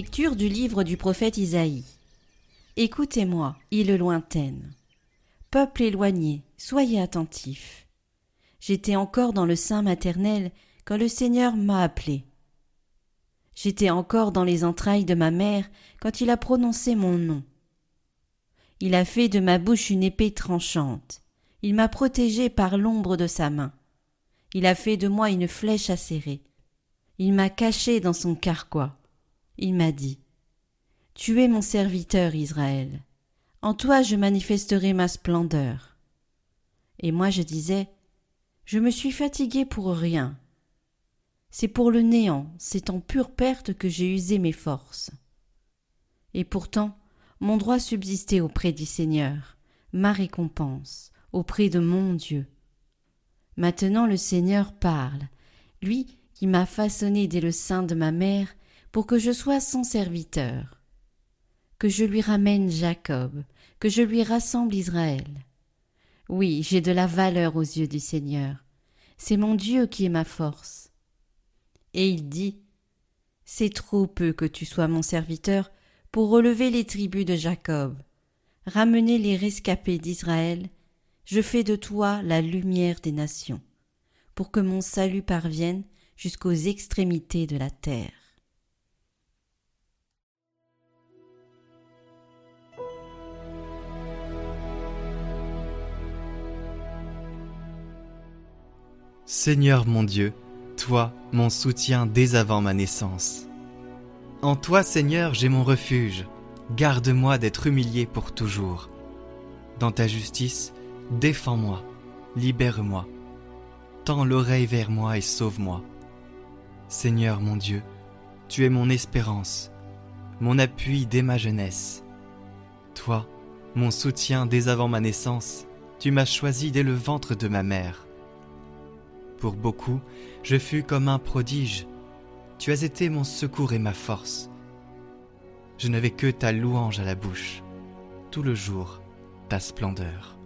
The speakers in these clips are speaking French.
Lecture du livre du prophète Isaïe. Écoutez-moi, île lointaine. Peuple éloigné, soyez attentifs. J'étais encore dans le sein maternel quand le Seigneur m'a appelé. J'étais encore dans les entrailles de ma mère quand il a prononcé mon nom. Il a fait de ma bouche une épée tranchante. Il m'a protégé par l'ombre de sa main. Il a fait de moi une flèche acérée. Il m'a caché dans son carquois il m'a dit Tu es mon serviteur, Israël. En toi je manifesterai ma splendeur. Et moi je disais Je me suis fatigué pour rien. C'est pour le néant, c'est en pure perte que j'ai usé mes forces. Et pourtant, mon droit subsistait auprès du Seigneur, ma récompense, auprès de mon Dieu. Maintenant le Seigneur parle, lui qui m'a façonné dès le sein de ma mère pour que je sois son serviteur, que je lui ramène Jacob, que je lui rassemble Israël. Oui, j'ai de la valeur aux yeux du Seigneur. C'est mon Dieu qui est ma force. Et il dit C'est trop peu que tu sois mon serviteur pour relever les tribus de Jacob, ramener les rescapés d'Israël. Je fais de toi la lumière des nations, pour que mon salut parvienne jusqu'aux extrémités de la terre. Seigneur mon Dieu, toi, mon soutien dès avant ma naissance. En toi, Seigneur, j'ai mon refuge. Garde-moi d'être humilié pour toujours. Dans ta justice, défends-moi, libère-moi. Tends l'oreille vers moi et sauve-moi. Seigneur mon Dieu, tu es mon espérance, mon appui dès ma jeunesse. Toi, mon soutien dès avant ma naissance, tu m'as choisi dès le ventre de ma mère. Pour beaucoup, je fus comme un prodige. Tu as été mon secours et ma force. Je n'avais que ta louange à la bouche, tout le jour, ta splendeur.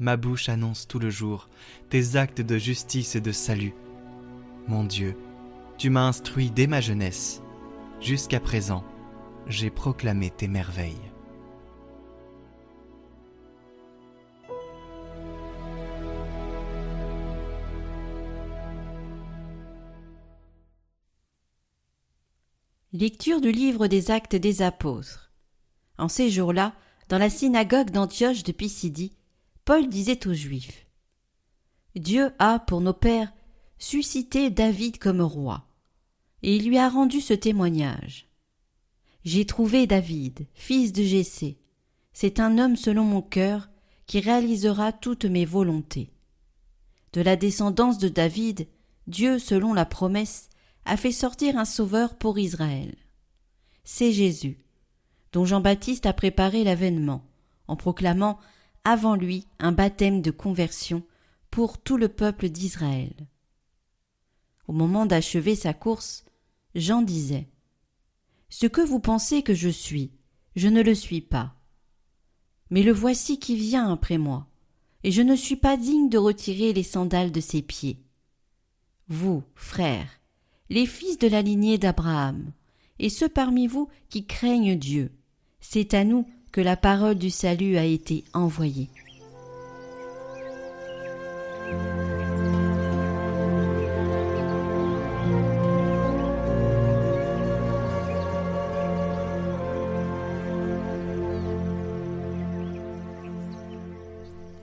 Ma bouche annonce tout le jour tes actes de justice et de salut. Mon Dieu, tu m'as instruit dès ma jeunesse. Jusqu'à présent, j'ai proclamé tes merveilles. Lecture du livre des Actes des Apôtres. En ces jours-là, dans la synagogue d'Antioche de Pisidie, Paul disait aux Juifs Dieu a, pour nos pères, suscité David comme roi, et il lui a rendu ce témoignage. J'ai trouvé David, fils de Jessé. C'est un homme selon mon cœur qui réalisera toutes mes volontés. De la descendance de David, Dieu, selon la promesse, a fait sortir un sauveur pour Israël. C'est Jésus, dont Jean-Baptiste a préparé l'avènement, en proclamant avant lui un baptême de conversion pour tout le peuple d'Israël. Au moment d'achever sa course, Jean disait Ce que vous pensez que je suis, je ne le suis pas. Mais le voici qui vient après moi, et je ne suis pas digne de retirer les sandales de ses pieds. Vous, frères, les fils de la lignée d'Abraham, et ceux parmi vous qui craignent Dieu. C'est à nous que la parole du salut a été envoyée.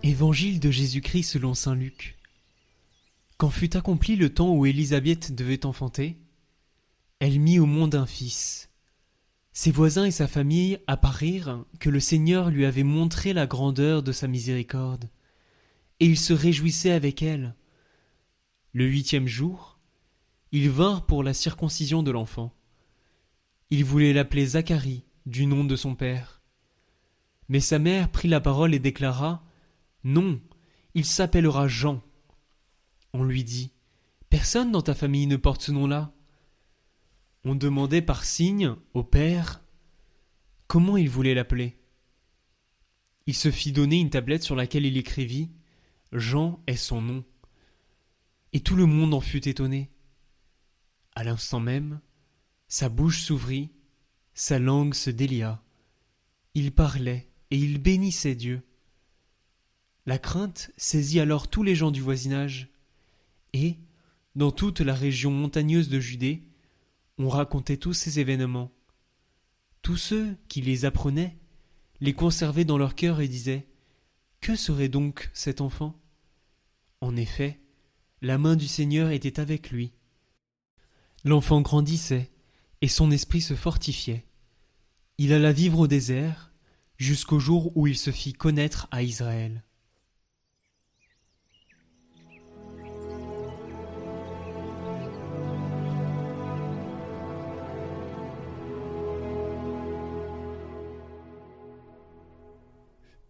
Évangile de Jésus-Christ selon Saint Luc. Quand fut accompli le temps où Élisabeth devait enfanter, elle mit au monde un fils. Ses voisins et sa famille apparirent que le Seigneur lui avait montré la grandeur de sa miséricorde, et ils se réjouissaient avec elle. Le huitième jour, ils vinrent pour la circoncision de l'enfant. Ils voulaient l'appeler Zacharie, du nom de son père. Mais sa mère prit la parole et déclara Non, il s'appellera Jean. On lui dit Personne dans ta famille ne porte ce nom-là. On demandait par signe au père comment il voulait l'appeler. Il se fit donner une tablette sur laquelle il écrivit Jean est son nom. Et tout le monde en fut étonné. À l'instant même, sa bouche s'ouvrit, sa langue se délia. Il parlait et il bénissait Dieu. La crainte saisit alors tous les gens du voisinage, et, dans toute la région montagneuse de Judée, on racontait tous ces événements. Tous ceux qui les apprenaient les conservaient dans leur cœur et disaient Que serait donc cet enfant? En effet, la main du Seigneur était avec lui. L'enfant grandissait, et son esprit se fortifiait. Il alla vivre au désert, jusqu'au jour où il se fit connaître à Israël.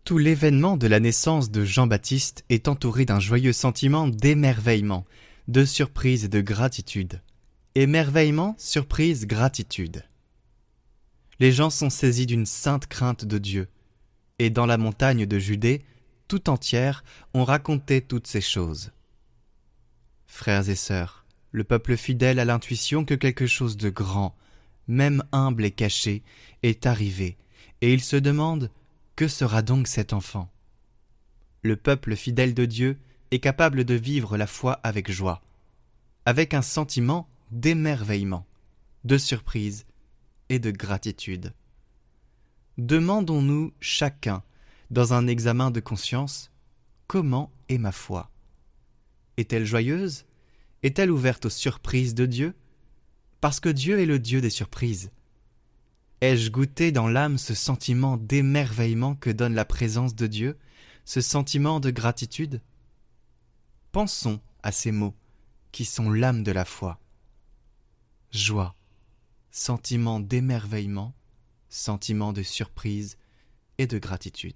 Tout l'événement de la naissance de Jean-Baptiste est entouré d'un joyeux sentiment d'émerveillement, de surprise et de gratitude. Émerveillement, surprise, gratitude. Les gens sont saisis d'une sainte crainte de Dieu, et dans la montagne de Judée, tout entière, on racontait toutes ces choses. Frères et sœurs, le peuple fidèle a l'intuition que quelque chose de grand, même humble et caché, est arrivé, et il se demande que sera donc cet enfant? Le peuple fidèle de Dieu est capable de vivre la foi avec joie, avec un sentiment d'émerveillement, de surprise et de gratitude. Demandons-nous chacun, dans un examen de conscience, comment est ma foi? Est-elle joyeuse? Est-elle ouverte aux surprises de Dieu? Parce que Dieu est le Dieu des surprises. Ai-je goûté dans l'âme ce sentiment d'émerveillement que donne la présence de Dieu, ce sentiment de gratitude? Pensons à ces mots qui sont l'âme de la foi. Joie, sentiment d'émerveillement, sentiment de surprise et de gratitude.